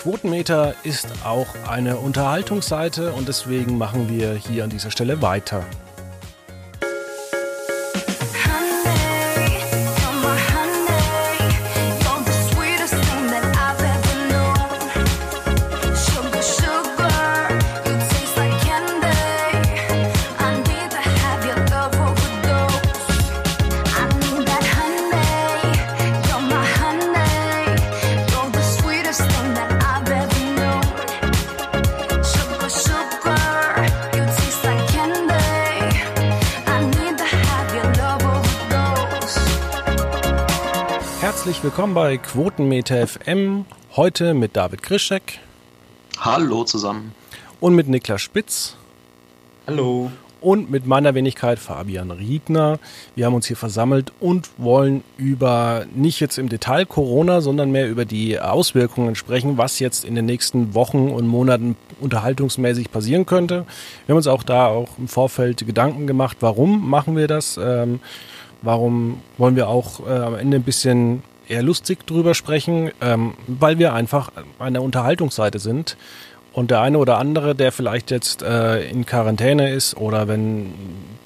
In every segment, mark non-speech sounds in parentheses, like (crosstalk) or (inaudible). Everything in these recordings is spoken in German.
Quotenmeter ist auch eine Unterhaltungsseite und deswegen machen wir hier an dieser Stelle weiter. Willkommen bei Quotenmeter FM. Heute mit David Krischek. Hallo zusammen. Und mit Niklas Spitz. Hallo. Und mit meiner Wenigkeit Fabian Riedner. Wir haben uns hier versammelt und wollen über nicht jetzt im Detail Corona, sondern mehr über die Auswirkungen sprechen, was jetzt in den nächsten Wochen und Monaten unterhaltungsmäßig passieren könnte. Wir haben uns auch da auch im Vorfeld Gedanken gemacht, warum machen wir das? Ähm, warum wollen wir auch äh, am Ende ein bisschen eher lustig drüber sprechen, ähm, weil wir einfach eine Unterhaltungsseite sind. Und der eine oder andere, der vielleicht jetzt äh, in Quarantäne ist oder wenn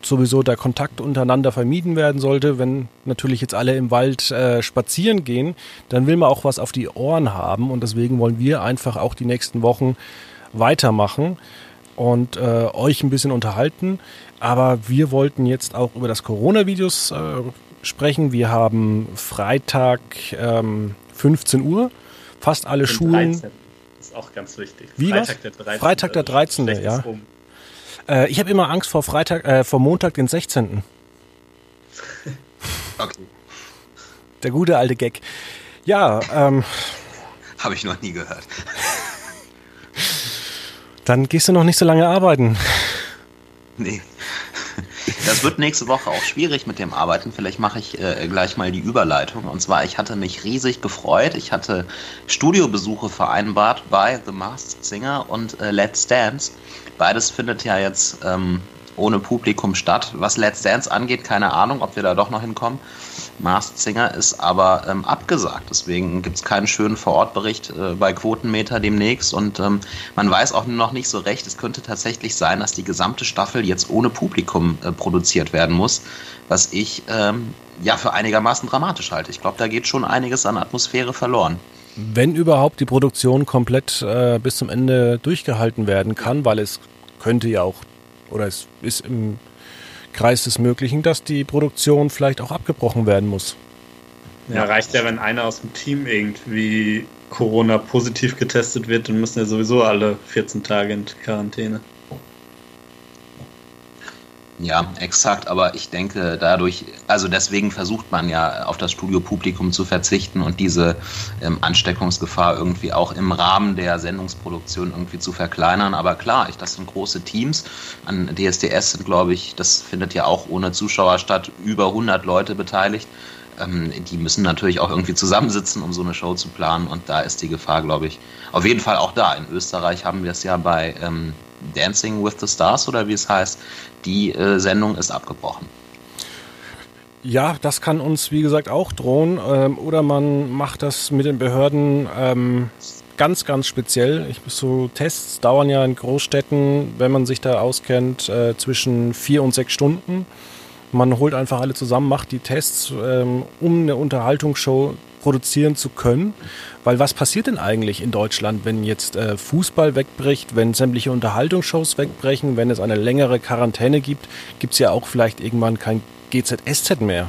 sowieso der Kontakt untereinander vermieden werden sollte, wenn natürlich jetzt alle im Wald äh, spazieren gehen, dann will man auch was auf die Ohren haben und deswegen wollen wir einfach auch die nächsten Wochen weitermachen und äh, euch ein bisschen unterhalten. Aber wir wollten jetzt auch über das Coronavirus äh, sprechen. Wir haben Freitag ähm, 15 Uhr. Fast alle Schulen. 13. Ist auch ganz wichtig. Wie Freitag was? der 13. Freitag der 13. Also ja. um. Äh, ich habe immer Angst vor Freitag, äh, vor Montag den 16. (laughs) Okay. Der gute alte Gag. Ja, ähm, Habe ich noch nie gehört. dann gehst du noch nicht so lange arbeiten. Nee. Das wird nächste Woche auch schwierig mit dem Arbeiten. Vielleicht mache ich äh, gleich mal die Überleitung. Und zwar, ich hatte mich riesig gefreut. Ich hatte Studiobesuche vereinbart bei The Masked Singer und äh, Let's Dance. Beides findet ja jetzt ähm, ohne Publikum statt. Was Let's Dance angeht, keine Ahnung, ob wir da doch noch hinkommen. Masked Singer ist aber ähm, abgesagt. Deswegen gibt es keinen schönen Vorortbericht äh, bei Quotenmeter demnächst. Und ähm, man weiß auch noch nicht so recht. Es könnte tatsächlich sein, dass die gesamte Staffel jetzt ohne Publikum äh, produziert werden muss. Was ich ähm, ja für einigermaßen dramatisch halte. Ich glaube, da geht schon einiges an Atmosphäre verloren. Wenn überhaupt die Produktion komplett äh, bis zum Ende durchgehalten werden kann, weil es könnte ja auch, oder es ist im Kreis des Möglichen, dass die Produktion vielleicht auch abgebrochen werden muss. Ja, reicht ja, wenn einer aus dem Team irgendwie Corona positiv getestet wird, dann müssen ja sowieso alle 14 Tage in Quarantäne. Ja, exakt, aber ich denke dadurch, also deswegen versucht man ja auf das Studiopublikum zu verzichten und diese ähm, Ansteckungsgefahr irgendwie auch im Rahmen der Sendungsproduktion irgendwie zu verkleinern. Aber klar, ich, das sind große Teams. An DSDS sind, glaube ich, das findet ja auch ohne Zuschauer statt, über 100 Leute beteiligt. Ähm, die müssen natürlich auch irgendwie zusammensitzen, um so eine Show zu planen und da ist die Gefahr, glaube ich, auf jeden Fall auch da. In Österreich haben wir es ja bei ähm, Dancing with the Stars oder wie es heißt, die äh, Sendung ist abgebrochen. Ja, das kann uns, wie gesagt, auch drohen. Ähm, oder man macht das mit den Behörden ähm, ganz, ganz speziell. Ich, so Tests dauern ja in Großstädten, wenn man sich da auskennt, äh, zwischen vier und sechs Stunden. Man holt einfach alle zusammen, macht die Tests, ähm, um eine Unterhaltungsshow produzieren zu können. Weil was passiert denn eigentlich in Deutschland, wenn jetzt äh, Fußball wegbricht, wenn sämtliche Unterhaltungsshows wegbrechen, wenn es eine längere Quarantäne gibt, gibt es ja auch vielleicht irgendwann kein GZSZ mehr.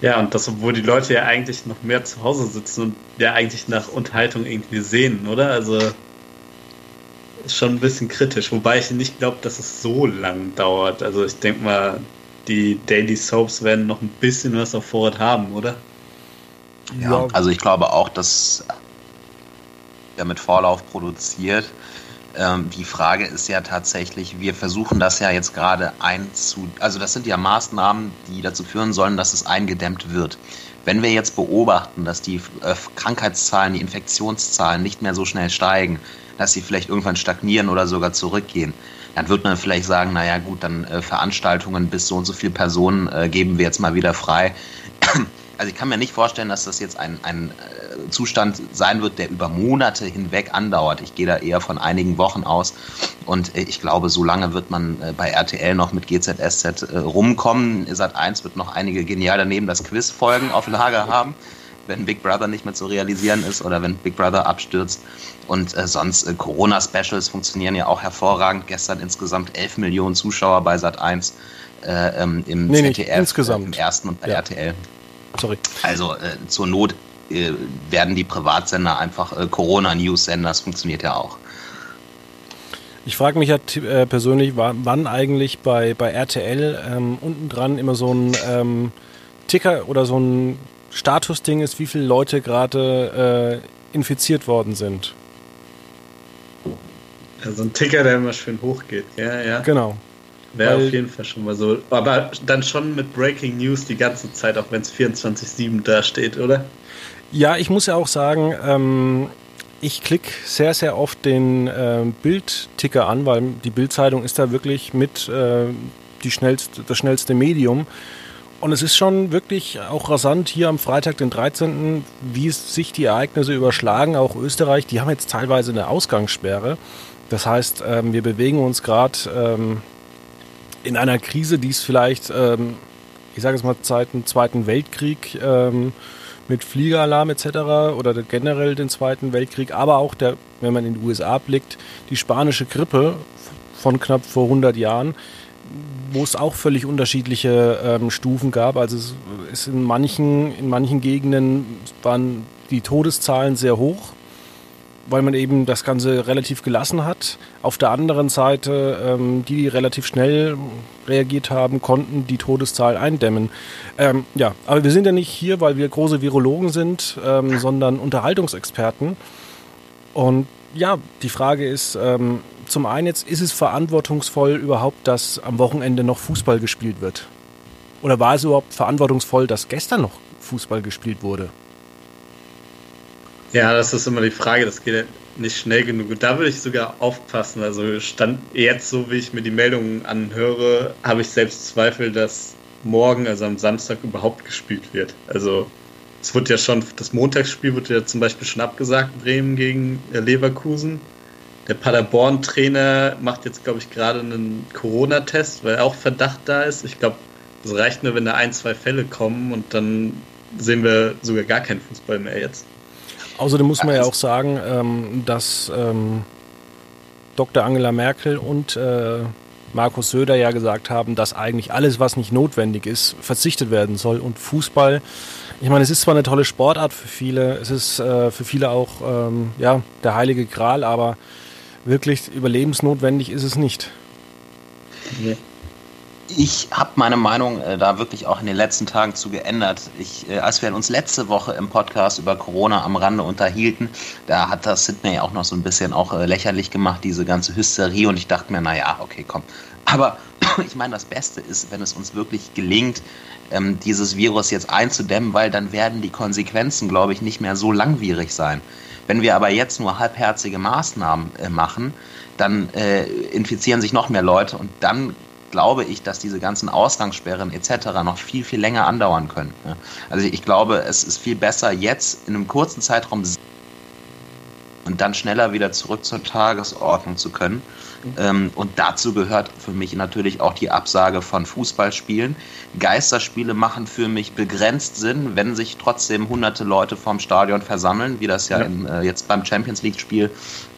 Ja, und das, obwohl die Leute ja eigentlich noch mehr zu Hause sitzen und ja eigentlich nach Unterhaltung irgendwie sehen, oder? Also ist schon ein bisschen kritisch, wobei ich nicht glaube, dass es so lang dauert. Also ich denke mal, die Daily Soaps werden noch ein bisschen was auf Vorrat haben, oder? Ja, also ich glaube auch, dass er mit Vorlauf produziert. Ähm, die Frage ist ja tatsächlich, wir versuchen das ja jetzt gerade einzu... Also das sind ja Maßnahmen, die dazu führen sollen, dass es eingedämmt wird. Wenn wir jetzt beobachten, dass die äh, Krankheitszahlen, die Infektionszahlen nicht mehr so schnell steigen, dass sie vielleicht irgendwann stagnieren oder sogar zurückgehen, dann wird man vielleicht sagen, naja gut, dann äh, Veranstaltungen bis so und so viele Personen äh, geben wir jetzt mal wieder frei. Also ich kann mir nicht vorstellen, dass das jetzt ein, ein äh, Zustand sein wird, der über Monate hinweg andauert. Ich gehe da eher von einigen Wochen aus. Und äh, ich glaube, so lange wird man äh, bei RTL noch mit GZSZ äh, rumkommen. Sat 1 wird noch einige genial daneben das Quiz-Folgen auf Lager haben wenn Big Brother nicht mehr zu realisieren ist oder wenn Big Brother abstürzt. Und äh, sonst äh, Corona-Specials funktionieren ja auch hervorragend. Gestern insgesamt 11 Millionen Zuschauer bei Sat 1 äh, ähm, im nee, ZDF, insgesamt. im ersten und bei Ja. RTL. Sorry. Also äh, zur Not äh, werden die Privatsender einfach äh, Corona-News-Sender. Das funktioniert ja auch. Ich frage mich ja äh, persönlich, wa- wann eigentlich bei, bei RTL ähm, unten dran immer so ein ähm, Ticker oder so ein Statusding ist, wie viele Leute gerade äh, infiziert worden sind. Ja, so ein Ticker, der immer schön hochgeht. Ja, ja. Genau. Wäre auf jeden Fall schon mal so. Aber dann schon mit Breaking News die ganze Zeit, auch wenn es 24-7 da steht, oder? Ja, ich muss ja auch sagen, ähm, ich klicke sehr, sehr oft den ähm, Bildticker an, weil die Bildzeitung ist da wirklich mit äh, die schnellste, das schnellste Medium. Und es ist schon wirklich auch rasant hier am Freitag, den 13., wie sich die Ereignisse überschlagen. Auch Österreich, die haben jetzt teilweise eine Ausgangssperre. Das heißt, ähm, wir bewegen uns gerade ähm, in einer Krise, die es vielleicht, ähm, ich sage es mal, seit dem Zweiten Weltkrieg ähm, mit Fliegeralarm etc. oder generell den Zweiten Weltkrieg, aber auch der, wenn man in die USA blickt, die spanische Grippe von knapp vor 100 Jahren, wo es auch völlig unterschiedliche ähm, Stufen gab. Also es ist in manchen, in manchen Gegenden waren die Todeszahlen sehr hoch, weil man eben das Ganze relativ gelassen hat. Auf der anderen Seite, ähm, die, die relativ schnell reagiert haben, konnten die Todeszahl eindämmen. Ähm, ja, aber wir sind ja nicht hier, weil wir große Virologen sind, ähm, sondern Unterhaltungsexperten. Und ja, die Frage ist, ähm, zum einen jetzt, ist es verantwortungsvoll überhaupt, dass am Wochenende noch Fußball gespielt wird? Oder war es überhaupt verantwortungsvoll, dass gestern noch Fußball gespielt wurde? Ja, das ist immer die Frage, das geht nicht schnell genug. Und da würde ich sogar aufpassen. Also stand jetzt, so wie ich mir die Meldungen anhöre, habe ich selbst Zweifel, dass morgen, also am Samstag, überhaupt gespielt wird. Also es wird ja schon, das Montagsspiel wird ja zum Beispiel schon abgesagt, Bremen gegen äh, Leverkusen. Der Paderborn-Trainer macht jetzt, glaube ich, gerade einen Corona-Test, weil auch Verdacht da ist. Ich glaube, es reicht nur, wenn da ein, zwei Fälle kommen und dann sehen wir sogar gar keinen Fußball mehr jetzt. Außerdem muss man ja auch sagen, ähm, dass ähm, Dr. Angela Merkel und äh, Markus Söder ja gesagt haben, dass eigentlich alles, was nicht notwendig ist, verzichtet werden soll. Und Fußball, ich meine, es ist zwar eine tolle Sportart für viele, es ist äh, für viele auch ähm, ja, der heilige Gral, aber wirklich überlebensnotwendig ist es nicht. Ich habe meine Meinung äh, da wirklich auch in den letzten Tagen zu geändert. Ich, äh, als wir uns letzte Woche im Podcast über Corona am Rande unterhielten, da hat das Sydney auch noch so ein bisschen auch äh, lächerlich gemacht, diese ganze Hysterie. Und ich dachte mir, naja, okay, komm. Aber (clears throat) ich meine, das Beste ist, wenn es uns wirklich gelingt, ähm, dieses Virus jetzt einzudämmen, weil dann werden die Konsequenzen, glaube ich, nicht mehr so langwierig sein. Wenn wir aber jetzt nur halbherzige Maßnahmen äh, machen, dann äh, infizieren sich noch mehr Leute und dann glaube ich, dass diese ganzen Ausgangssperren etc. noch viel, viel länger andauern können. ne? Also ich glaube, es ist viel besser, jetzt in einem kurzen Zeitraum und dann schneller wieder zurück zur Tagesordnung zu können. Ähm, und dazu gehört für mich natürlich auch die Absage von Fußballspielen. Geisterspiele machen für mich begrenzt Sinn, wenn sich trotzdem hunderte Leute vorm Stadion versammeln, wie das ja, Ja. Im, äh, jetzt beim Champions League-Spiel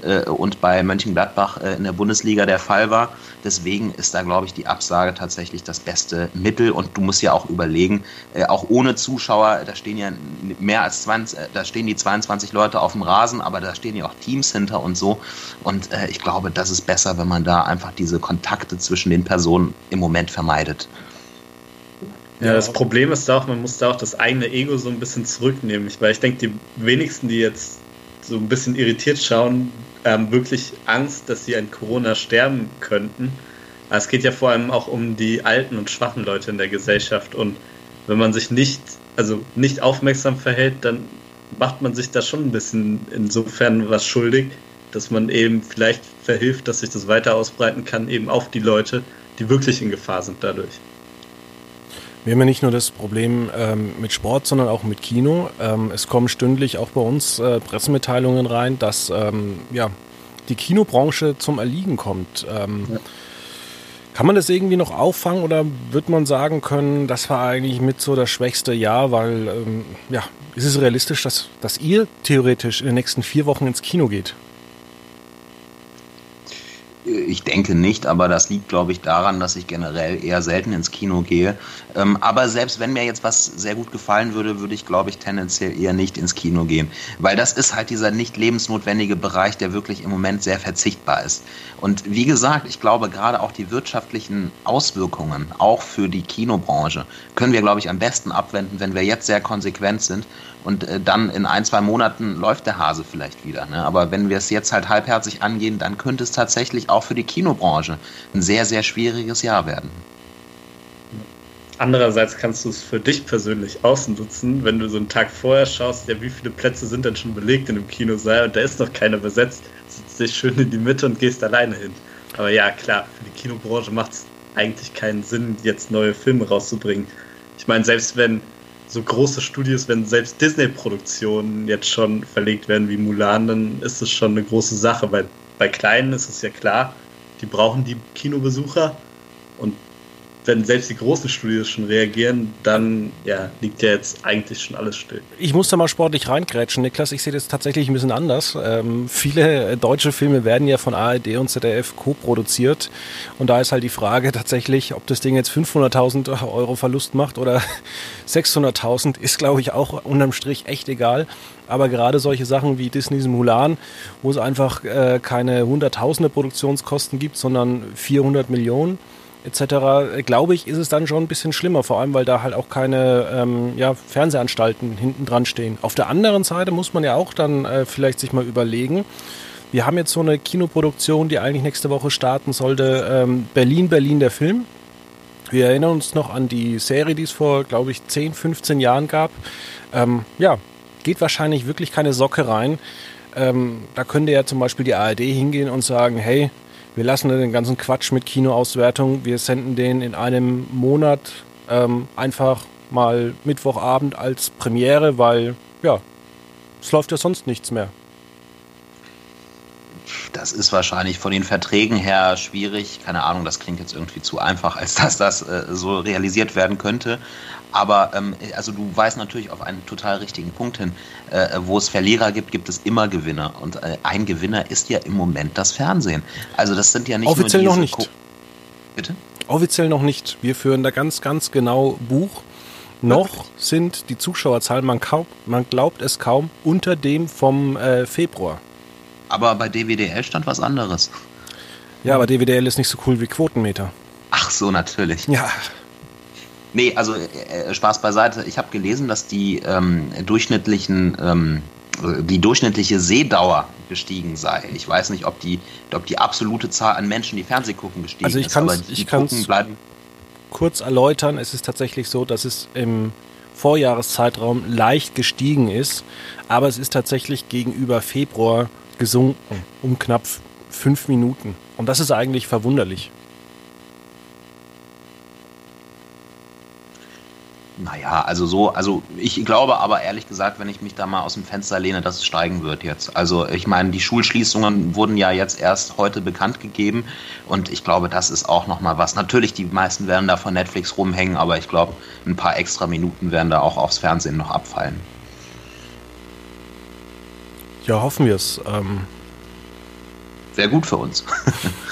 äh, und bei Mönchengladbach äh, in der Bundesliga der Fall war. Deswegen ist da, glaube ich, die Absage tatsächlich das beste Mittel. Und du musst ja auch überlegen, äh, auch ohne Zuschauer, da stehen ja mehr als 20, äh, da stehen die 22 Leute auf dem Rasen, aber da stehen ja auch Teams hinter und so. Und äh, ich glaube, das ist besser, wenn man da einfach diese Kontakte zwischen den Personen im Moment vermeidet. Ja, das Problem ist da auch, man muss da auch das eigene Ego so ein bisschen zurücknehmen. Ich, weil ich denke, die wenigsten, die jetzt so ein bisschen irritiert schauen, haben wirklich Angst, dass sie an Corona sterben könnten. Aber es geht ja vor allem auch um die alten und schwachen Leute in der Gesellschaft. Und wenn man sich nicht, also nicht aufmerksam verhält, dann macht man sich da schon ein bisschen insofern was schuldig, dass man eben vielleicht verhilft, dass sich das weiter ausbreiten kann, eben auf die Leute, die wirklich in Gefahr sind dadurch. Wir haben ja nicht nur das Problem ähm, mit Sport, sondern auch mit Kino. Ähm, es kommen stündlich auch bei uns äh, Pressemitteilungen rein, dass ähm, ja, die Kinobranche zum Erliegen kommt. Ähm, ja. Kann man das irgendwie noch auffangen oder wird man sagen können, das war eigentlich mit so das schwächste Jahr, weil ähm, ja, ist es realistisch, dass, dass ihr theoretisch in den nächsten vier Wochen ins Kino geht? Ich denke nicht, aber das liegt, glaube ich, daran, dass ich generell eher selten ins Kino gehe. Ähm, aber selbst wenn mir jetzt was sehr gut gefallen würde, würde ich, glaube ich, tendenziell eher nicht ins Kino gehen. Weil das ist halt dieser nicht lebensnotwendige Bereich, der wirklich im Moment sehr verzichtbar ist. Und wie gesagt, ich glaube, gerade auch die wirtschaftlichen Auswirkungen, auch für die Kinobranche, können wir, glaube ich, am besten abwenden, wenn wir jetzt sehr konsequent sind und äh, dann in ein, zwei Monaten läuft der Hase vielleicht wieder. Ne? Aber wenn wir es jetzt halt halbherzig angehen, dann könnte es tatsächlich auch für die Kinobranche ein sehr, sehr schwieriges Jahr werden. Andererseits kannst du es für dich persönlich ausnutzen, wenn du so einen Tag vorher schaust, ja, wie viele Plätze sind denn schon belegt in dem Kinosaal und da ist noch keiner besetzt, sitzt dich schön in die Mitte und gehst alleine hin. Aber ja, klar, für die Kinobranche macht es eigentlich keinen Sinn, jetzt neue Filme rauszubringen. Ich meine, selbst wenn so große Studios, wenn selbst Disney-Produktionen jetzt schon verlegt werden wie Mulan, dann ist es schon eine große Sache, weil bei kleinen ist es ja klar, die brauchen die Kinobesucher und wenn selbst die großen Studios schon reagieren, dann ja, liegt ja jetzt eigentlich schon alles still. Ich muss da mal sportlich reingrätschen, Niklas. Ich sehe das tatsächlich ein bisschen anders. Ähm, viele deutsche Filme werden ja von ARD und ZDF co-produziert. Und da ist halt die Frage tatsächlich, ob das Ding jetzt 500.000 Euro Verlust macht oder (laughs) 600.000, ist glaube ich auch unterm Strich echt egal. Aber gerade solche Sachen wie Disneys Mulan, wo es einfach äh, keine hunderttausende Produktionskosten gibt, sondern 400 Millionen, etc., glaube ich, ist es dann schon ein bisschen schlimmer, vor allem weil da halt auch keine ähm, ja, Fernsehanstalten hinten dran stehen. Auf der anderen Seite muss man ja auch dann äh, vielleicht sich mal überlegen, wir haben jetzt so eine Kinoproduktion, die eigentlich nächste Woche starten sollte, ähm, Berlin, Berlin, der Film. Wir erinnern uns noch an die Serie, die es vor, glaube ich, 10, 15 Jahren gab. Ähm, ja, geht wahrscheinlich wirklich keine Socke rein. Ähm, da könnte ja zum Beispiel die ARD hingehen und sagen, hey, wir lassen den ganzen Quatsch mit Kinoauswertung. Wir senden den in einem Monat ähm, einfach mal Mittwochabend als Premiere, weil ja, es läuft ja sonst nichts mehr. Das ist wahrscheinlich von den Verträgen her schwierig. Keine Ahnung, das klingt jetzt irgendwie zu einfach, als dass das äh, so realisiert werden könnte. Aber ähm, also du weißt natürlich auf einen total richtigen Punkt hin. Äh, wo es Verlierer gibt, gibt es immer Gewinner. Und äh, ein Gewinner ist ja im Moment das Fernsehen. Also das sind ja nicht Offiziell nur diese noch nicht. Bitte? Offiziell noch nicht. Wir führen da ganz, ganz genau Buch. Noch sind die Zuschauerzahlen, man, kaum, man glaubt es kaum, unter dem vom äh, Februar. Aber bei DWDL stand was anderes. Ja, aber DWDL ist nicht so cool wie Quotenmeter. Ach so, natürlich. Ja. Nee, also äh, äh, Spaß beiseite. Ich habe gelesen, dass die ähm, durchschnittlichen, ähm, die durchschnittliche Sehdauer gestiegen sei. Ich weiß nicht, ob die, ob die absolute Zahl an Menschen, die Fernseh gucken, gestiegen also ich ist. Kann's, ich kann es kurz erläutern. Es ist tatsächlich so, dass es im Vorjahreszeitraum leicht gestiegen ist, aber es ist tatsächlich gegenüber Februar gesunken um knapp fünf Minuten. Und das ist eigentlich verwunderlich. Naja, also so, also ich glaube aber ehrlich gesagt, wenn ich mich da mal aus dem Fenster lehne, dass es steigen wird jetzt. Also ich meine, die Schulschließungen wurden ja jetzt erst heute bekannt gegeben und ich glaube, das ist auch nochmal was. Natürlich, die meisten werden da von Netflix rumhängen, aber ich glaube, ein paar extra Minuten werden da auch aufs Fernsehen noch abfallen. Ja, hoffen wir es. Ähm Wäre gut für uns.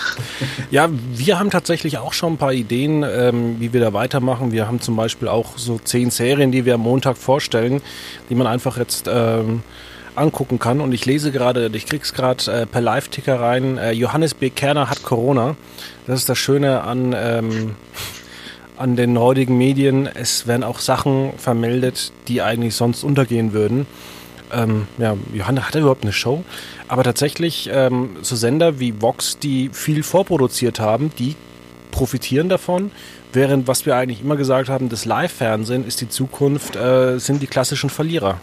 (laughs) ja, wir haben tatsächlich auch schon ein paar Ideen, ähm, wie wir da weitermachen. Wir haben zum Beispiel auch so zehn Serien, die wir am Montag vorstellen, die man einfach jetzt ähm, angucken kann. Und ich lese gerade, ich krieg's gerade äh, per Live-Ticker rein. Äh, Johannes B. Kerner hat Corona. Das ist das Schöne an, ähm, an den heutigen Medien. Es werden auch Sachen vermeldet, die eigentlich sonst untergehen würden ähm, ja, Johanna hatte überhaupt eine Show. Aber tatsächlich, ähm, so Sender wie Vox, die viel vorproduziert haben, die profitieren davon. Während, was wir eigentlich immer gesagt haben, das Live-Fernsehen ist die Zukunft, äh, sind die klassischen Verlierer.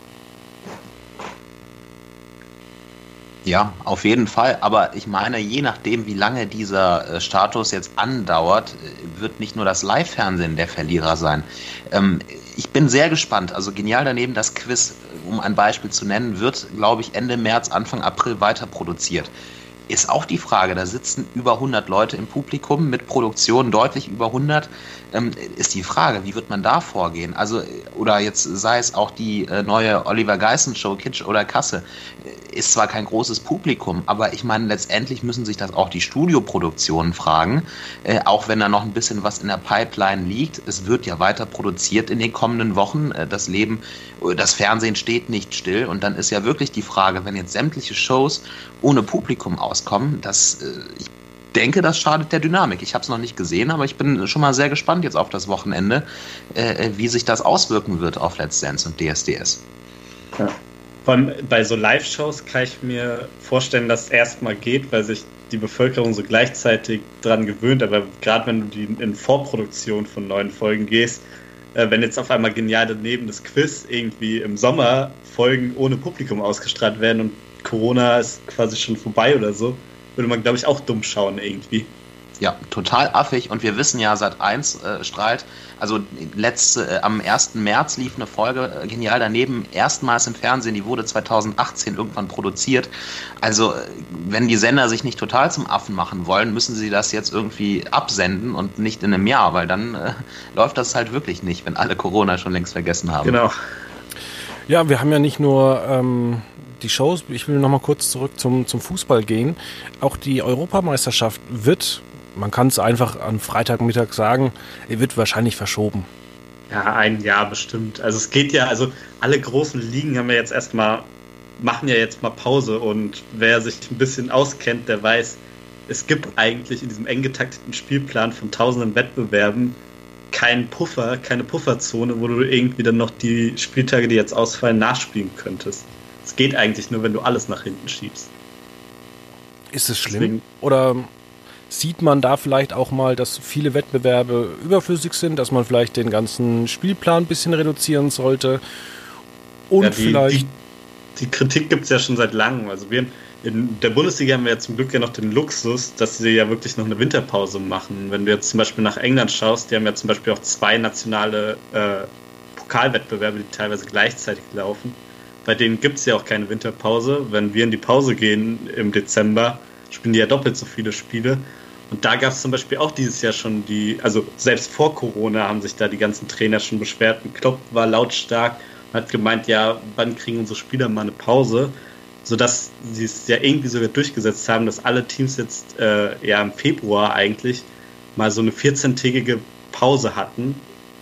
Ja, auf jeden Fall. Aber ich meine, je nachdem, wie lange dieser äh, Status jetzt andauert, äh, wird nicht nur das Live-Fernsehen der Verlierer sein. Ähm, ich bin sehr gespannt. Also genial daneben das Quiz, um ein Beispiel zu nennen, wird, glaube ich, Ende März, Anfang April weiter produziert ist auch die Frage. Da sitzen über 100 Leute im Publikum mit Produktion deutlich über 100. Ähm, ist die Frage, wie wird man da vorgehen? Also, oder jetzt sei es auch die äh, neue Oliver Geissen Show, Kitsch oder Kasse, ist zwar kein großes Publikum, aber ich meine, letztendlich müssen sich das auch die Studioproduktionen fragen, äh, auch wenn da noch ein bisschen was in der Pipeline liegt. Es wird ja weiter produziert in den kommenden Wochen. Äh, das Leben, äh, das Fernsehen steht nicht still. Und dann ist ja wirklich die Frage, wenn jetzt sämtliche Shows ohne Publikum auskommen, dass äh, ich denke, das schadet der Dynamik. Ich habe es noch nicht gesehen, aber ich bin schon mal sehr gespannt jetzt auf das Wochenende, äh, wie sich das auswirken wird auf Let's Dance und DSDS. Ja. Vor allem bei so Live-Shows kann ich mir vorstellen, dass es erstmal geht, weil sich die Bevölkerung so gleichzeitig dran gewöhnt. Aber gerade wenn du in Vorproduktion von neuen Folgen gehst, äh, wenn jetzt auf einmal genial daneben das Quiz irgendwie im Sommer Folgen ohne Publikum ausgestrahlt werden und Corona ist quasi schon vorbei oder so, würde man, glaube ich, auch dumm schauen irgendwie. Ja, total affig. Und wir wissen ja, seit 1 äh, strahlt, also letzte, äh, am 1. März lief eine Folge äh, genial daneben, erstmals im Fernsehen, die wurde 2018 irgendwann produziert. Also, äh, wenn die Sender sich nicht total zum Affen machen wollen, müssen sie das jetzt irgendwie absenden und nicht in einem Jahr, weil dann äh, (laughs) läuft das halt wirklich nicht, wenn alle Corona schon längst vergessen haben. Genau. Ja, wir haben ja nicht nur ähm, die Shows, ich will nochmal kurz zurück zum, zum Fußball gehen. Auch die Europameisterschaft wird man kann es einfach am Freitagmittag sagen, wird wahrscheinlich verschoben. Ja, ein Jahr bestimmt. Also es geht ja, also alle großen Ligen haben ja jetzt erstmal, machen ja jetzt mal Pause und wer sich ein bisschen auskennt, der weiß, es gibt eigentlich in diesem eng getakteten Spielplan von tausenden Wettbewerben keinen Puffer, keine Pufferzone, wo du irgendwie dann noch die Spieltage, die jetzt ausfallen, nachspielen könntest. Es geht eigentlich nur, wenn du alles nach hinten schiebst. Ist es schlimm? Deswegen, Oder sieht man da vielleicht auch mal, dass viele Wettbewerbe überflüssig sind, dass man vielleicht den ganzen Spielplan ein bisschen reduzieren sollte. Und ja, die, vielleicht. Die, die Kritik gibt es ja schon seit langem. Also wir in der Bundesliga haben wir ja zum Glück ja noch den Luxus, dass sie ja wirklich noch eine Winterpause machen. Wenn du jetzt zum Beispiel nach England schaust, die haben ja zum Beispiel auch zwei nationale äh, Pokalwettbewerbe, die teilweise gleichzeitig laufen. Bei denen gibt es ja auch keine Winterpause. Wenn wir in die Pause gehen im Dezember, spielen die ja doppelt so viele Spiele. Und da gab es zum Beispiel auch dieses Jahr schon die, also selbst vor Corona haben sich da die ganzen Trainer schon beschwert. Und Klopp war lautstark und hat gemeint, ja, wann kriegen unsere Spieler mal eine Pause? Sodass sie es ja irgendwie sogar durchgesetzt haben, dass alle Teams jetzt äh, ja im Februar eigentlich mal so eine 14-tägige Pause hatten,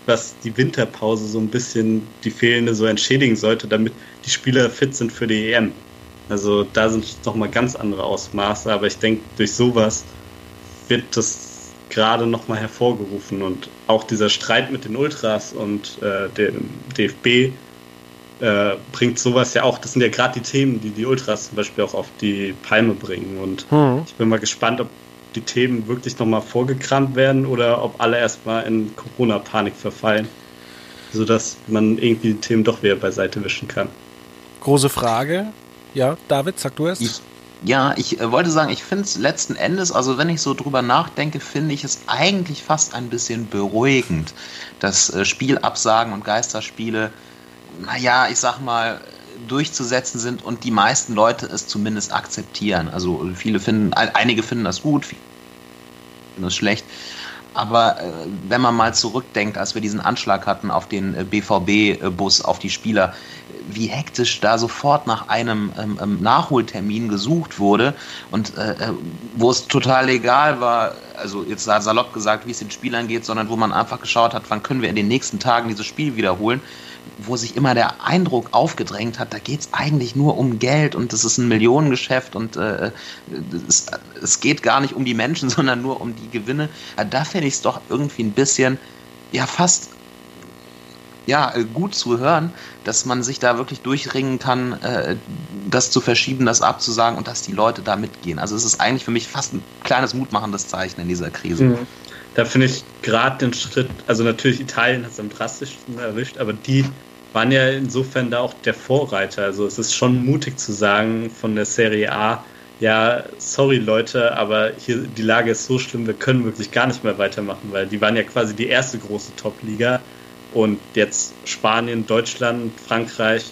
was die Winterpause so ein bisschen die fehlende so entschädigen sollte, damit die Spieler fit sind für die EM. Also da sind nochmal ganz andere Ausmaße, aber ich denke, durch sowas wird das gerade nochmal hervorgerufen und auch dieser Streit mit den Ultras und äh, dem DFB äh, bringt sowas ja auch, das sind ja gerade die Themen, die die Ultras zum Beispiel auch auf die Palme bringen und hm. ich bin mal gespannt, ob die Themen wirklich nochmal vorgekramt werden oder ob alle erstmal in Corona-Panik verfallen, sodass man irgendwie die Themen doch wieder beiseite wischen kann. Große Frage. Ja, David, sag du es. Ich, ja, ich äh, wollte sagen, ich finde es letzten Endes, also wenn ich so drüber nachdenke, finde ich es eigentlich fast ein bisschen beruhigend, dass äh, Spielabsagen und Geisterspiele, naja, ich sag mal, durchzusetzen sind und die meisten Leute es zumindest akzeptieren. Also viele finden, einige finden das gut, viele finden das schlecht. Aber äh, wenn man mal zurückdenkt, als wir diesen Anschlag hatten auf den äh, BVB-Bus, auf die Spieler, wie hektisch da sofort nach einem ähm, ähm, Nachholtermin gesucht wurde und äh, äh, wo es total egal war, also jetzt salopp gesagt, wie es den Spielern geht, sondern wo man einfach geschaut hat, wann können wir in den nächsten Tagen dieses Spiel wiederholen, wo sich immer der Eindruck aufgedrängt hat, da geht es eigentlich nur um Geld und das ist ein Millionengeschäft und äh, es, es geht gar nicht um die Menschen, (laughs) sondern nur um die Gewinne. Da finde ich es doch irgendwie ein bisschen, ja, fast ja, äh, gut zu hören, dass man sich da wirklich durchringen kann, äh, das zu verschieben, das abzusagen und dass die Leute da mitgehen. Also es ist eigentlich für mich fast ein kleines mutmachendes Zeichen in dieser Krise. Mhm. Da finde ich gerade den Schritt, also natürlich Italien hat es am drastischsten erwischt, aber die waren ja insofern da auch der Vorreiter. Also es ist schon mutig zu sagen von der Serie A, ja, sorry Leute, aber hier die Lage ist so schlimm, wir können wirklich gar nicht mehr weitermachen, weil die waren ja quasi die erste große Top-Liga und jetzt Spanien, Deutschland, Frankreich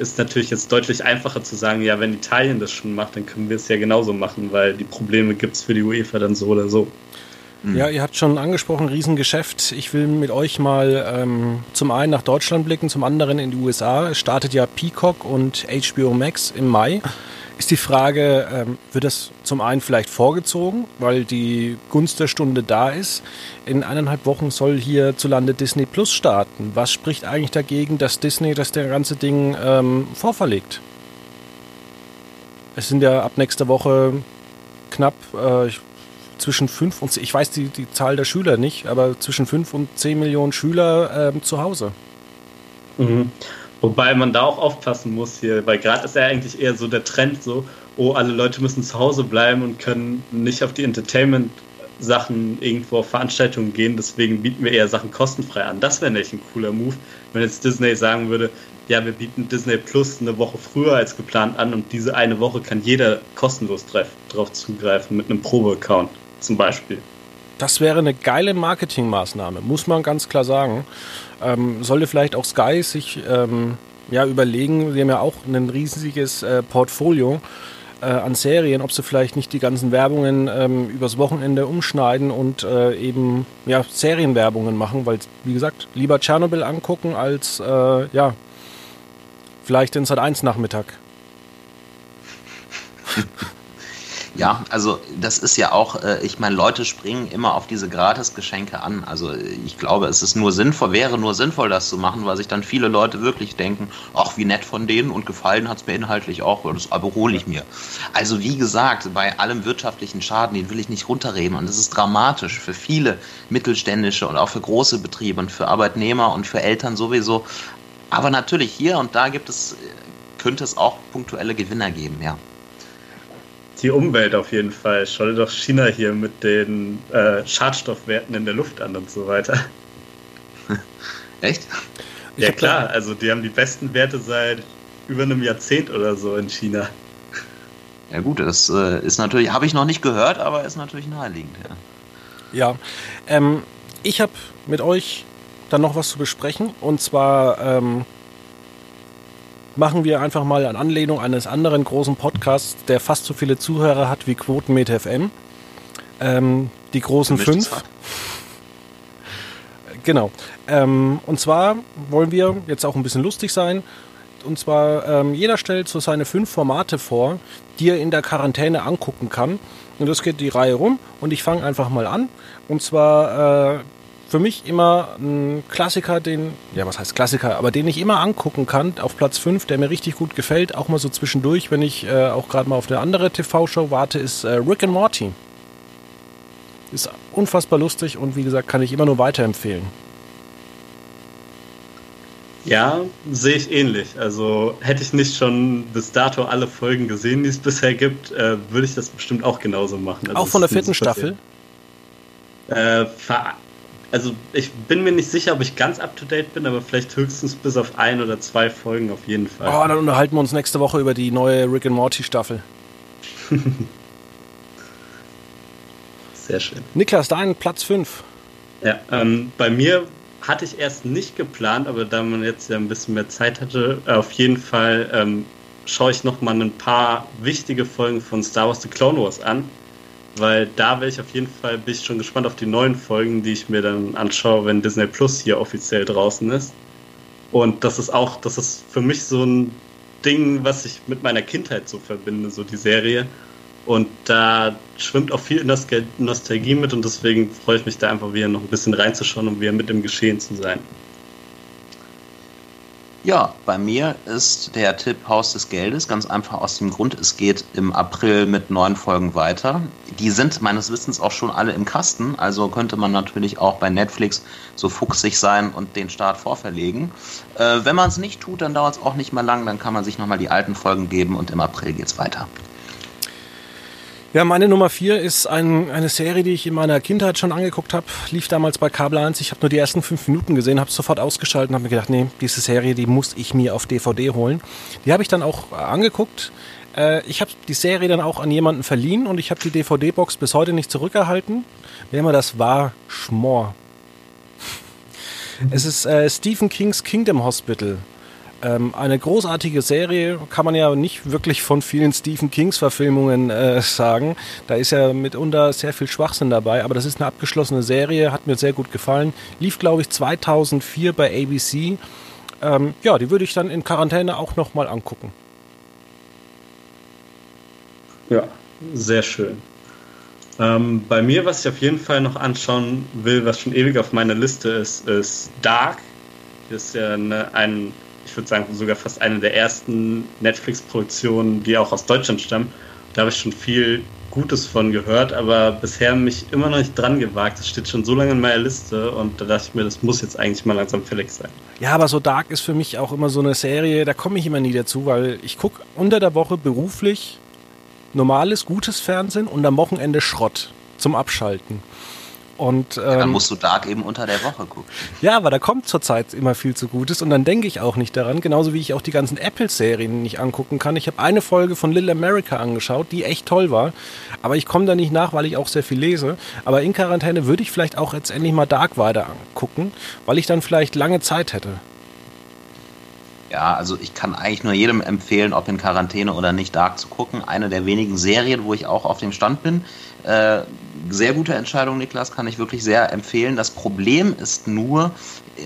ist natürlich jetzt deutlich einfacher zu sagen, ja, wenn Italien das schon macht, dann können wir es ja genauso machen, weil die Probleme gibt es für die UEFA dann so oder so. Mhm. Ja, ihr habt schon angesprochen, Riesengeschäft. Ich will mit euch mal ähm, zum einen nach Deutschland blicken, zum anderen in die USA. Es startet ja Peacock und HBO Max im Mai. Ist die Frage, ähm, wird das zum einen vielleicht vorgezogen, weil die Gunst der Stunde da ist? In eineinhalb Wochen soll hierzulande Disney Plus starten. Was spricht eigentlich dagegen, dass Disney das ganze Ding ähm, vorverlegt? Es sind ja ab nächster Woche knapp, äh, zwischen 5 und 10, ich weiß die, die Zahl der Schüler nicht, aber zwischen 5 und 10 Millionen Schüler äh, zu Hause. Mhm. Wobei man da auch aufpassen muss hier, weil gerade ist ja eigentlich eher so der Trend so, oh, alle Leute müssen zu Hause bleiben und können nicht auf die Entertainment-Sachen irgendwo auf Veranstaltungen gehen, deswegen bieten wir eher Sachen kostenfrei an. Das wäre nicht ein cooler Move, wenn jetzt Disney sagen würde, ja, wir bieten Disney Plus eine Woche früher als geplant an und diese eine Woche kann jeder kostenlos drauf zugreifen mit einem Probe-Account zum Beispiel. Das wäre eine geile Marketingmaßnahme, muss man ganz klar sagen. Ähm, sollte vielleicht auch Sky sich ähm, ja, überlegen, sie haben ja auch ein riesiges äh, Portfolio äh, an Serien, ob sie vielleicht nicht die ganzen Werbungen ähm, übers Wochenende umschneiden und äh, eben ja, Serienwerbungen machen, weil, wie gesagt, lieber Tschernobyl angucken als äh, ja, vielleicht den Sat 1 Nachmittag. (laughs) Ja, also das ist ja auch, äh, ich meine, Leute springen immer auf diese Gratisgeschenke an. Also ich glaube, es ist nur sinnvoll, wäre nur sinnvoll, das zu machen, weil sich dann viele Leute wirklich denken, ach, wie nett von denen und gefallen hat es mir inhaltlich auch, das aber hole ich mir. Also wie gesagt, bei allem wirtschaftlichen Schaden, den will ich nicht runterreden und es ist dramatisch für viele mittelständische und auch für große Betriebe und für Arbeitnehmer und für Eltern sowieso. Aber natürlich hier und da gibt es, könnte es auch punktuelle Gewinner geben, ja die Umwelt auf jeden Fall. Schau dir doch China hier mit den äh, Schadstoffwerten in der Luft an und so weiter. (laughs) Echt? Ja klar, also die haben die besten Werte seit über einem Jahrzehnt oder so in China. Ja gut, das äh, ist natürlich, habe ich noch nicht gehört, aber ist natürlich naheliegend. Ja, ja ähm, ich habe mit euch dann noch was zu besprechen und zwar ähm, machen wir einfach mal an Anlehnung eines anderen großen Podcasts, der fast so viele Zuhörer hat wie Quotenmeter FM. Ähm, die großen fünf. (laughs) Genau. Ähm, und zwar wollen wir jetzt auch ein bisschen lustig sein. Und zwar, ähm, jeder stellt so seine fünf Formate vor, die er in der Quarantäne angucken kann. Und das geht die Reihe rum. Und ich fange einfach mal an. Und zwar äh, für mich immer ein Klassiker, den, ja, was heißt Klassiker, aber den ich immer angucken kann, auf Platz 5, der mir richtig gut gefällt, auch mal so zwischendurch, wenn ich äh, auch gerade mal auf eine andere TV-Show warte, ist äh, Rick and Morty. Ist unfassbar lustig und wie gesagt, kann ich immer nur weiterempfehlen. Ja, sehe ich ähnlich. Also hätte ich nicht schon bis dato alle Folgen gesehen, die es bisher gibt, äh, würde ich das bestimmt auch genauso machen. Also auch von der vierten Staffel? Äh, also ich bin mir nicht sicher, ob ich ganz up to date bin, aber vielleicht höchstens bis auf ein oder zwei Folgen auf jeden Fall. Oh, dann unterhalten wir uns nächste Woche über die neue Rick and Morty Staffel. (laughs) Sehr schön. Niklas, dein Platz 5. Ja, ähm, bei mir hatte ich erst nicht geplant, aber da man jetzt ja ein bisschen mehr Zeit hatte, auf jeden Fall ähm, schaue ich noch mal ein paar wichtige Folgen von Star Wars The Clone Wars an weil da wäre ich auf jeden Fall, bin ich schon gespannt auf die neuen Folgen, die ich mir dann anschaue, wenn Disney Plus hier offiziell draußen ist. Und das ist auch, das ist für mich so ein Ding, was ich mit meiner Kindheit so verbinde, so die Serie. Und da schwimmt auch viel Nostalgie mit und deswegen freue ich mich da einfach wieder noch ein bisschen reinzuschauen und wieder mit im Geschehen zu sein. Ja, bei mir ist der Tipp Haus des Geldes ganz einfach aus dem Grund, es geht im April mit neun Folgen weiter. Die sind meines Wissens auch schon alle im Kasten, also könnte man natürlich auch bei Netflix so fuchsig sein und den Start vorverlegen. Äh, wenn man es nicht tut, dann dauert es auch nicht mehr lang, dann kann man sich nochmal die alten Folgen geben und im April geht es weiter. Ja, meine Nummer vier ist ein, eine Serie, die ich in meiner Kindheit schon angeguckt habe. Lief damals bei Kabel 1. Ich habe nur die ersten fünf Minuten gesehen, habe sofort ausgeschaltet und habe mir gedacht, nee, diese Serie, die muss ich mir auf DVD holen. Die habe ich dann auch angeguckt. Äh, ich habe die Serie dann auch an jemanden verliehen und ich habe die DVD-Box bis heute nicht zurückerhalten. Wer immer das war, Schmor. Es ist äh, Stephen Kings Kingdom Hospital. Ähm, eine großartige Serie, kann man ja nicht wirklich von vielen Stephen Kings Verfilmungen äh, sagen. Da ist ja mitunter sehr viel Schwachsinn dabei, aber das ist eine abgeschlossene Serie, hat mir sehr gut gefallen. Lief, glaube ich, 2004 bei ABC. Ähm, ja, die würde ich dann in Quarantäne auch nochmal angucken. Ja, sehr schön. Ähm, bei mir, was ich auf jeden Fall noch anschauen will, was schon ewig auf meiner Liste ist, ist Dark. Das ist ja eine, ein ich würde sagen, sogar fast eine der ersten Netflix-Produktionen, die auch aus Deutschland stammen. Da habe ich schon viel Gutes von gehört, aber bisher mich immer noch nicht dran gewagt. Das steht schon so lange in meiner Liste und da dachte ich mir, das muss jetzt eigentlich mal langsam fällig sein. Ja, aber so Dark ist für mich auch immer so eine Serie, da komme ich immer nie dazu, weil ich gucke unter der Woche beruflich normales, gutes Fernsehen und am Wochenende Schrott zum Abschalten. Und, ähm, dann musst du Dark eben unter der Woche gucken. Ja, aber da kommt zurzeit immer viel zu Gutes und dann denke ich auch nicht daran, genauso wie ich auch die ganzen Apple-Serien nicht angucken kann. Ich habe eine Folge von Little America angeschaut, die echt toll war, aber ich komme da nicht nach, weil ich auch sehr viel lese. Aber in Quarantäne würde ich vielleicht auch jetzt endlich mal Dark weiter angucken, weil ich dann vielleicht lange Zeit hätte. Ja, also ich kann eigentlich nur jedem empfehlen, ob in Quarantäne oder nicht, Dark zu gucken. Eine der wenigen Serien, wo ich auch auf dem Stand bin. Äh, sehr gute Entscheidung, Niklas, kann ich wirklich sehr empfehlen. Das Problem ist nur,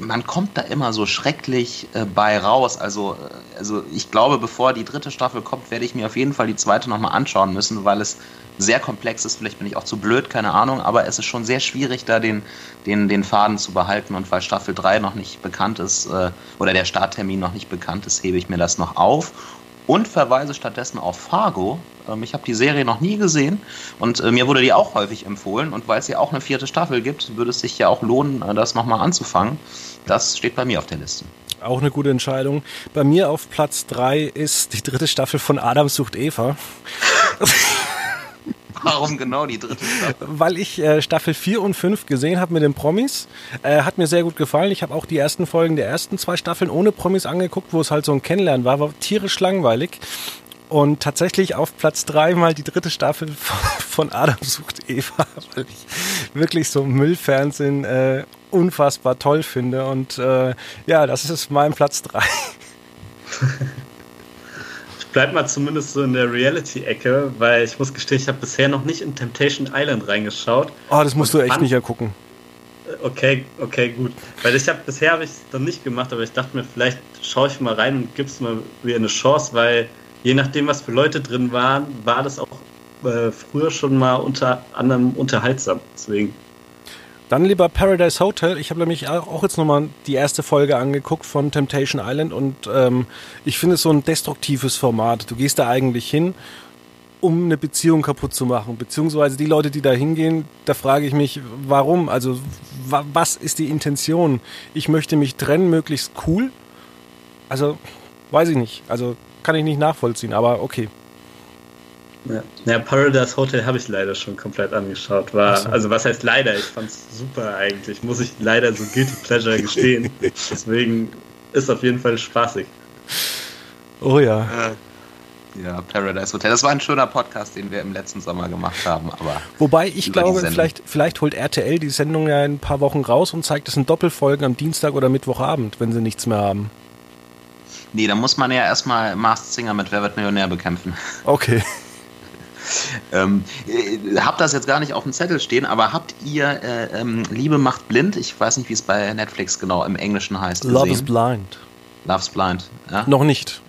man kommt da immer so schrecklich äh, bei raus. Also, äh, also ich glaube, bevor die dritte Staffel kommt, werde ich mir auf jeden Fall die zweite nochmal anschauen müssen, weil es sehr komplex ist. Vielleicht bin ich auch zu blöd, keine Ahnung, aber es ist schon sehr schwierig, da den, den, den Faden zu behalten. Und weil Staffel 3 noch nicht bekannt ist äh, oder der Starttermin noch nicht bekannt ist, hebe ich mir das noch auf und verweise stattdessen auf Fargo. Ähm, ich habe die Serie noch nie gesehen und äh, mir wurde die auch häufig empfohlen. Und weil es ja auch eine vierte Staffel gibt, würde es sich ja auch lohnen, äh, das nochmal anzufangen. Das steht bei mir auf der Liste. Auch eine gute Entscheidung. Bei mir auf Platz 3 ist die dritte Staffel von Adam sucht Eva. (laughs) Warum genau die dritte Staffel? Weil ich äh, Staffel 4 und 5 gesehen habe mit den Promis. Äh, hat mir sehr gut gefallen. Ich habe auch die ersten Folgen der ersten zwei Staffeln ohne Promis angeguckt, wo es halt so ein Kennenlernen war. War tierisch langweilig. Und tatsächlich auf Platz 3 mal die dritte Staffel (laughs) von Adam sucht Eva, weil ich wirklich so Müllfernsehen äh, unfassbar toll finde. Und äh, ja, das ist mein Platz 3. (laughs) bleib mal zumindest so in der Reality-Ecke, weil ich muss gestehen, ich habe bisher noch nicht in Temptation Island reingeschaut. Oh, das musst du echt nicht ergucken. Okay, okay, gut. Weil ich habe bisher habe ich es dann nicht gemacht, aber ich dachte mir, vielleicht schaue ich mal rein und gib's mal wieder eine Chance, weil je nachdem, was für Leute drin waren, war das auch äh, früher schon mal unter anderem unterhaltsam. Deswegen. Dann lieber Paradise Hotel. Ich habe nämlich auch jetzt nochmal die erste Folge angeguckt von Temptation Island und ähm, ich finde es so ein destruktives Format. Du gehst da eigentlich hin, um eine Beziehung kaputt zu machen. Beziehungsweise die Leute, die da hingehen, da frage ich mich, warum? Also wa was ist die Intention? Ich möchte mich trennen, möglichst cool. Also weiß ich nicht. Also kann ich nicht nachvollziehen, aber okay. Ja. ja, Paradise Hotel habe ich leider schon komplett angeschaut. War, so. Also was heißt leider? Ich fand es super eigentlich. Muss ich leider so Guilty Pleasure gestehen. (laughs) Deswegen ist auf jeden Fall spaßig. Oh ja. Ja, Paradise Hotel. Das war ein schöner Podcast, den wir im letzten Sommer gemacht haben. Aber Wobei ich glaube, vielleicht, vielleicht holt RTL die Sendung ja in ein paar Wochen raus und zeigt es in Doppelfolgen am Dienstag oder Mittwochabend, wenn sie nichts mehr haben. Nee, da muss man ja erstmal Masked Singer mit Wer wird Millionär bekämpfen. Okay. (laughs) Ähm, äh, hab das jetzt gar nicht auf dem Zettel stehen, aber habt ihr äh, ähm, Liebe macht blind? Ich weiß nicht, wie es bei Netflix genau im Englischen heißt. Love is blind. Love's blind. Ja? Noch nicht.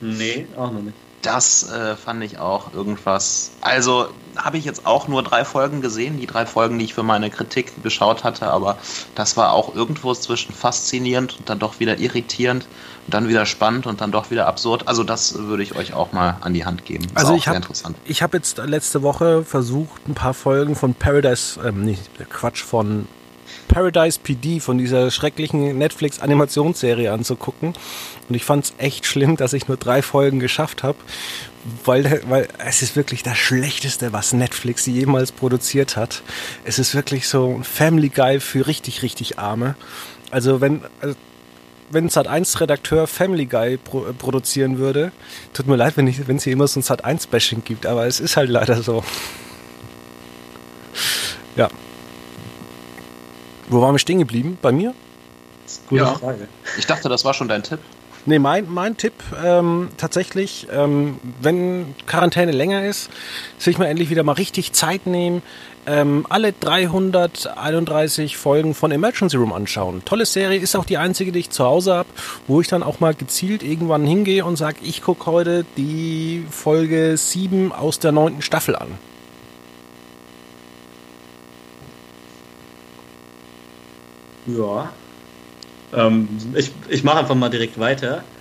Nee, auch noch nicht. Das äh, fand ich auch irgendwas. Also habe ich jetzt auch nur drei Folgen gesehen, die drei Folgen, die ich für meine Kritik geschaut hatte, aber das war auch irgendwo zwischen faszinierend und dann doch wieder irritierend dann wieder spannend und dann doch wieder absurd. Also das würde ich euch auch mal an die Hand geben. Das also ich habe ich habe jetzt letzte Woche versucht, ein paar Folgen von Paradise, ähm, nicht Quatsch von Paradise PD von dieser schrecklichen Netflix-Animationsserie anzugucken. Und ich fand es echt schlimm, dass ich nur drei Folgen geschafft habe, weil, weil es ist wirklich das Schlechteste, was Netflix jemals produziert hat. Es ist wirklich so ein Family Guy für richtig, richtig Arme. Also wenn, also wenn Sat1-Redakteur Family Guy pro, äh, produzieren würde, tut mir leid, wenn es hier immer so ein Sat1-Bashing gibt, aber es ist halt leider so. Ja. Wo waren wir stehen geblieben? Bei mir? Gute ja. Frage. Ich dachte, das war schon dein Tipp. Nee, mein, mein Tipp ähm, tatsächlich, ähm, wenn Quarantäne länger ist, sich mal endlich wieder mal richtig Zeit nehmen, ähm, alle 331 Folgen von Emergency Room anschauen. Tolle Serie, ist auch die einzige, die ich zu Hause habe, wo ich dann auch mal gezielt irgendwann hingehe und sage, ich gucke heute die Folge 7 aus der neunten Staffel an. Ja. Ähm, ich ich mache einfach mal direkt weiter.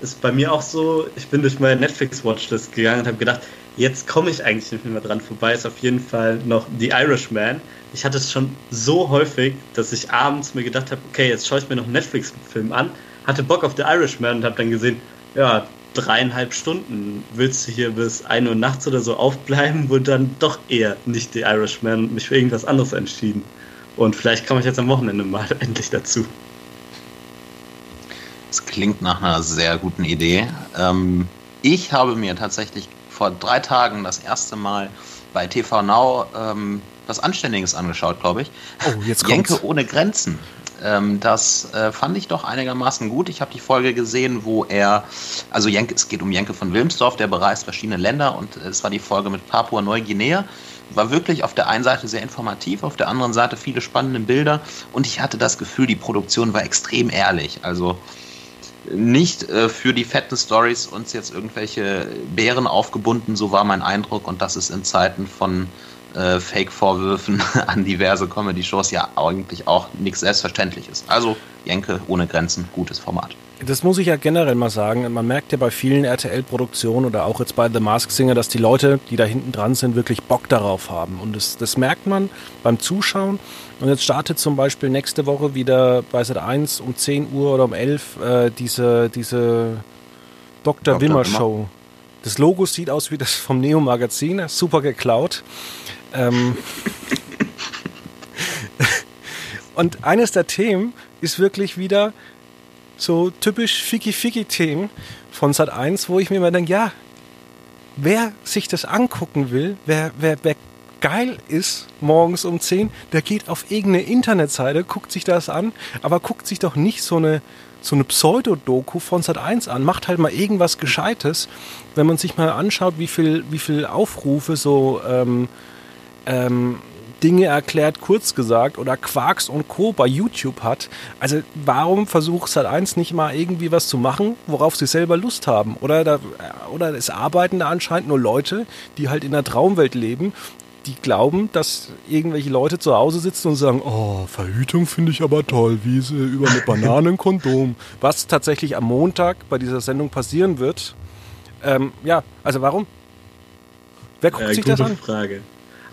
Ist bei mir auch so, ich bin durch meine Netflix-Watchlist gegangen und habe gedacht, jetzt komme ich eigentlich nicht mehr dran vorbei. Ist auf jeden Fall noch The Irishman. Ich hatte es schon so häufig, dass ich abends mir gedacht habe, okay, jetzt schaue ich mir noch einen Netflix-Film an, hatte Bock auf The Irishman und habe dann gesehen, ja, dreieinhalb Stunden willst du hier bis 1 Uhr nachts oder so aufbleiben, wurde dann doch eher nicht The Irishman und mich für irgendwas anderes entschieden. Und vielleicht komme ich jetzt am Wochenende mal (laughs) endlich dazu. Das klingt nach einer sehr guten Idee. Ähm, ich habe mir tatsächlich vor drei Tagen das erste Mal bei TV Now ähm, was Anständiges angeschaut, glaube ich. Oh, jetzt (laughs) kommt's. Jenke ohne Grenzen. Ähm, das äh, fand ich doch einigermaßen gut. Ich habe die Folge gesehen, wo er, also Jenke, es geht um Jenke von Wilmsdorf, der bereist verschiedene Länder und äh, es war die Folge mit Papua-Neuguinea war wirklich auf der einen Seite sehr informativ, auf der anderen Seite viele spannende Bilder und ich hatte das Gefühl, die Produktion war extrem ehrlich. Also nicht äh, für die fetten Stories uns jetzt irgendwelche Bären aufgebunden, so war mein Eindruck und das ist in Zeiten von äh, Fake-Vorwürfen (laughs) an diverse Comedy-Shows ja eigentlich auch nichts Selbstverständliches. Also Jenke ohne Grenzen, gutes Format. Das muss ich ja generell mal sagen. Man merkt ja bei vielen RTL-Produktionen oder auch jetzt bei The Mask Singer, dass die Leute, die da hinten dran sind, wirklich Bock darauf haben. Und das, das merkt man beim Zuschauen. Und jetzt startet zum Beispiel nächste Woche wieder bei Sat 1 um 10 Uhr oder um 11 äh, diese, diese Dr. Dr. Wimmer Show. Das Logo sieht aus wie das vom Neo Magazin, super geklaut. Ähm Und eines der Themen ist wirklich wieder so typisch Fiki-Fiki-Themen von Sat 1, wo ich mir immer denke, ja, wer sich das angucken will, wer, wer, wer geil ist morgens um 10, der geht auf irgendeine Internetseite, guckt sich das an, aber guckt sich doch nicht so eine, so eine Pseudodoku von Sat 1 an. Macht halt mal irgendwas Gescheites. Wenn man sich mal anschaut, wie viel, wie viel Aufrufe so ähm, ähm, Dinge erklärt, kurz gesagt, oder Quarks und Co. bei YouTube hat. Also warum versucht Sat1 nicht mal irgendwie was zu machen, worauf sie selber Lust haben? Oder, da, oder es arbeiten da anscheinend nur Leute, die halt in der Traumwelt leben, die glauben, dass irgendwelche Leute zu Hause sitzen und sagen, oh, Verhütung finde ich aber toll, wie sie über eine Banane ein Kondom. (laughs) Was tatsächlich am Montag bei dieser Sendung passieren wird. Ähm, ja, also warum? Wer guckt äh, sich das an? Frage.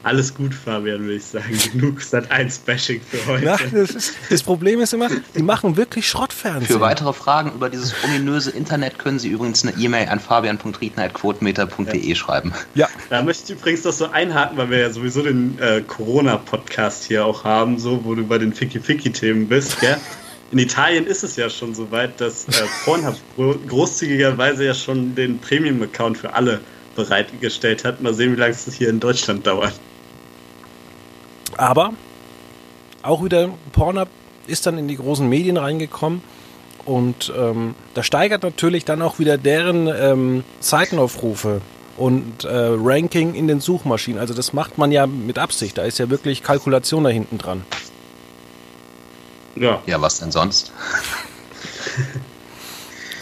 Alles gut, Fabian, würde ich sagen. Genug Sat 1 Bashing für heute. Na, das, ist, das, Problem ist immer, die machen wirklich Schrottfernsehen. Für weitere Fragen über dieses ominöse Internet können Sie übrigens eine E-Mail an fabian.riedner.quotenmeter.de ja. schreiben. Ja. Da möchte ich übrigens noch so einhaken, weil wir ja sowieso den äh, Corona-Podcast hier auch haben, so, wo du bei den Ficky-Ficky-Themen bist, gell? In Italien ist es ja schon so weit, dass äh, Pornhub großzügigerweise ja schon den Premium-Account für alle bereitgestellt hat. Mal sehen, wie lange es hier in Deutschland dauert. Aber auch wieder Pornhub ist dann in die großen Medien reingekommen und ähm, da steigert natürlich dann auch wieder deren ähm, Seitenaufrufe und äh, Ranking in den Suchmaschinen. Also das macht man ja mit Absicht. Da ist ja wirklich Kalkulation da hinten dran. Ja. Ja, was denn sonst? (laughs)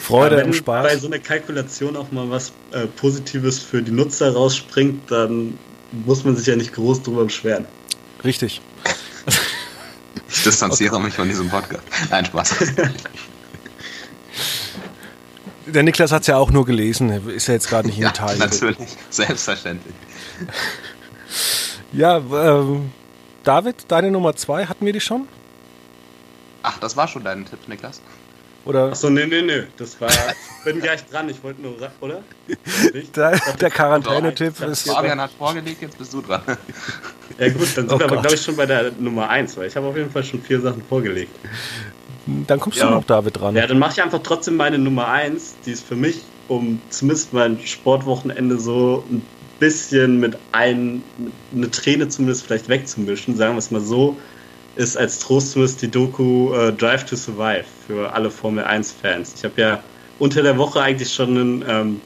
Freude ja, wenn und Spaß. bei so einer Kalkulation auch mal was äh, Positives für die Nutzer rausspringt, dann muss man sich ja nicht groß drüber beschweren. Richtig. Ich distanziere okay. mich von diesem Podcast. Nein, Spaß. Der Niklas hat es ja auch nur gelesen, ist ja jetzt gerade nicht in ja, Italien. Natürlich, selbstverständlich. Ja, ähm, David, deine Nummer zwei, hatten wir die schon? Ach, das war schon dein Tipp, Niklas? Oder? Achso, nee, nee, nee. Das war. Ich bin gleich dran, ich wollte nur. Oder? Der, der Quarantänetipp ist. Fabian hat vorgelegt, jetzt bist du dran. Ja, gut, dann sind Oh wir aber, glaube ich, schon bei der Nummer 1, weil ich habe auf jeden Fall schon vier Sachen vorgelegt. Dann kommst Ja. du noch, David, dran. Ja, dann mache ich einfach trotzdem meine Nummer 1, die ist für mich, um zumindest mein Sportwochenende so ein bisschen mit ein, eine Träne zumindest vielleicht wegzumischen, sagen wir es mal so, ist als Trost zumindest die Doku äh, Drive to Survive für alle Formel 1-Fans. Ich habe ja unter der Woche eigentlich schon einen ähm,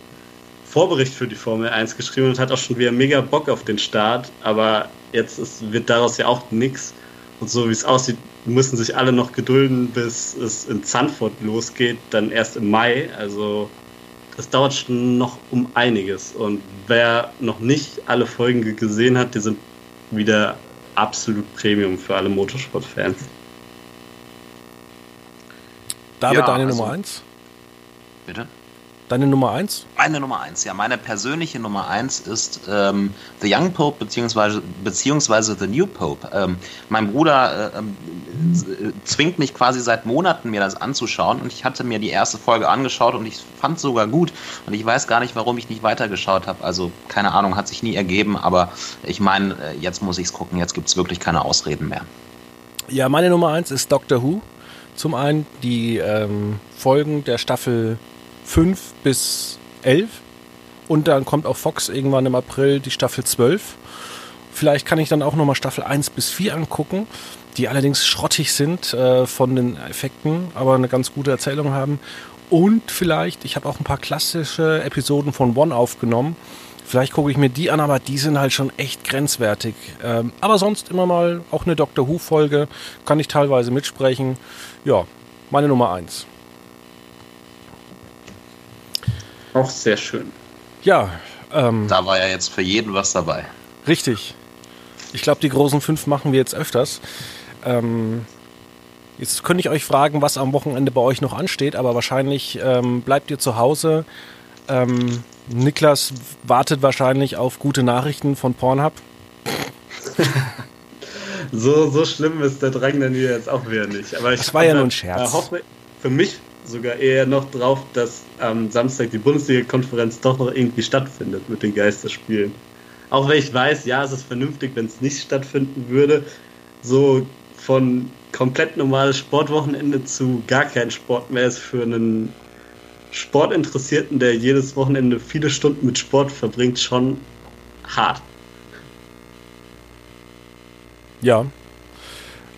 Vorbericht für die Formel 1 geschrieben und hat auch schon wieder mega Bock auf den Start, aber jetzt ist, wird daraus ja auch nichts. Und so wie es aussieht, müssen sich alle noch gedulden, bis es in Zandvoort losgeht, dann erst im Mai. Also das dauert schon noch um einiges. Und wer noch nicht alle Folgen ge- gesehen hat, die sind wieder absolut Premium für alle Motorsportfans. David, Ja, deine also- Nummer 1? Bitte? Deine Nummer 1? Meine Nummer eins, ja, meine persönliche Nummer eins ist ähm, The Young Pope beziehungsweise, beziehungsweise The New Pope. Ähm, mein Bruder äh, ähm, äh, zwingt mich quasi seit Monaten, mir das anzuschauen und ich hatte mir die erste Folge angeschaut und ich fand es sogar gut und ich weiß gar nicht, warum ich nicht weitergeschaut habe. Also keine Ahnung, hat sich nie ergeben, aber ich meine, äh, jetzt muss ich es gucken, jetzt gibt es wirklich keine Ausreden mehr. Ja, meine Nummer 1 ist Doctor Who. Zum einen die ähm, Folgen der Staffel 5 bis 11 und dann kommt auf Fox irgendwann im April die Staffel 12. Vielleicht kann ich dann auch nochmal Staffel 1 bis 4 angucken, die allerdings schrottig sind äh, von den Effekten, aber eine ganz gute Erzählung haben. Und vielleicht, ich habe auch ein paar klassische Episoden von One aufgenommen. Vielleicht gucke ich mir die an, aber die sind halt schon echt grenzwertig. Ähm, aber sonst immer mal auch eine Doctor Who-Folge, kann ich teilweise mitsprechen. Ja, meine Nummer 1. Auch sehr schön. Ja, ähm, Da war ja jetzt für jeden was dabei. Richtig. Ich glaube, die großen fünf machen wir jetzt öfters. Ähm, jetzt könnte ich euch fragen, was am Wochenende bei euch noch ansteht, aber wahrscheinlich ähm, bleibt ihr zu Hause. Ähm, Niklas wartet wahrscheinlich auf gute Nachrichten von Pornhub. (laughs) So, so schlimm ist der Drang dann hier jetzt auch wieder nicht. Aber ich Das war ja nur ein Scherz. äh, hoffe für mich sogar eher noch drauf, dass am Samstag die Bundesliga-Konferenz doch noch irgendwie stattfindet mit den Geisterspielen. Auch wenn ich weiß, ja, es ist vernünftig, wenn es nicht stattfinden würde. So von komplett normales Sportwochenende zu gar kein Sport mehr ist für einen Sportinteressierten, der jedes Wochenende viele Stunden mit Sport verbringt, schon hart. Ja.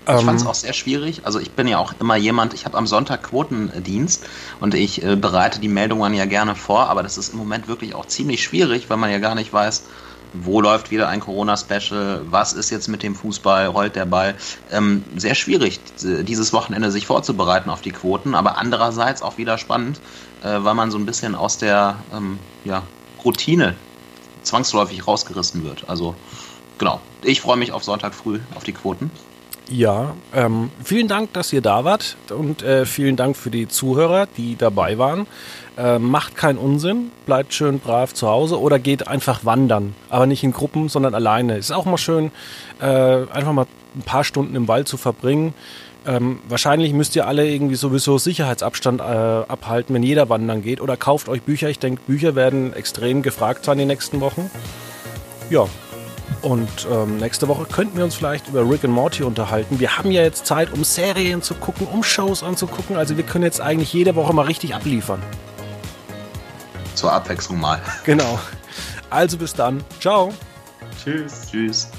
Ich Ähm, fand es auch sehr schwierig. Also ich bin ja auch immer jemand, ich habe am Sonntag Quotendienst und ich äh, bereite die Meldungen ja gerne vor, aber das ist im Moment wirklich auch ziemlich schwierig, weil man ja gar nicht weiß, wo läuft wieder ein Corona-Special, was ist jetzt mit dem Fußball, rollt der Ball. Ähm, sehr schwierig, dieses Wochenende sich vorzubereiten auf die Quoten, aber andererseits auch wieder spannend, äh, weil man so ein bisschen aus der ähm, ja, Routine zwangsläufig rausgerissen wird. Also genau, ich freue mich auf Sonntag früh auf die Quoten. Ja, ähm, vielen Dank, dass ihr da wart und äh, vielen Dank für die Zuhörer, die dabei waren. Äh, macht keinen Unsinn, bleibt schön brav zu Hause oder geht einfach wandern, aber nicht in Gruppen, sondern alleine. Ist auch mal schön, äh, einfach mal ein paar Stunden im Wald zu verbringen. Ähm, wahrscheinlich müsst ihr alle irgendwie sowieso Sicherheitsabstand äh, abhalten, wenn jeder wandern geht oder kauft euch Bücher. Ich denke, Bücher werden extrem gefragt sein die nächsten Wochen. Ja, und ähm, nächste Woche könnten wir uns vielleicht über Rick and Morty unterhalten. Wir haben ja jetzt Zeit, um Serien zu gucken, um Shows anzugucken. Also wir können jetzt eigentlich jede Woche mal richtig abliefern. Zur Abwechslung mal. Genau. Also bis dann. Ciao. Tschüss. Tschüss.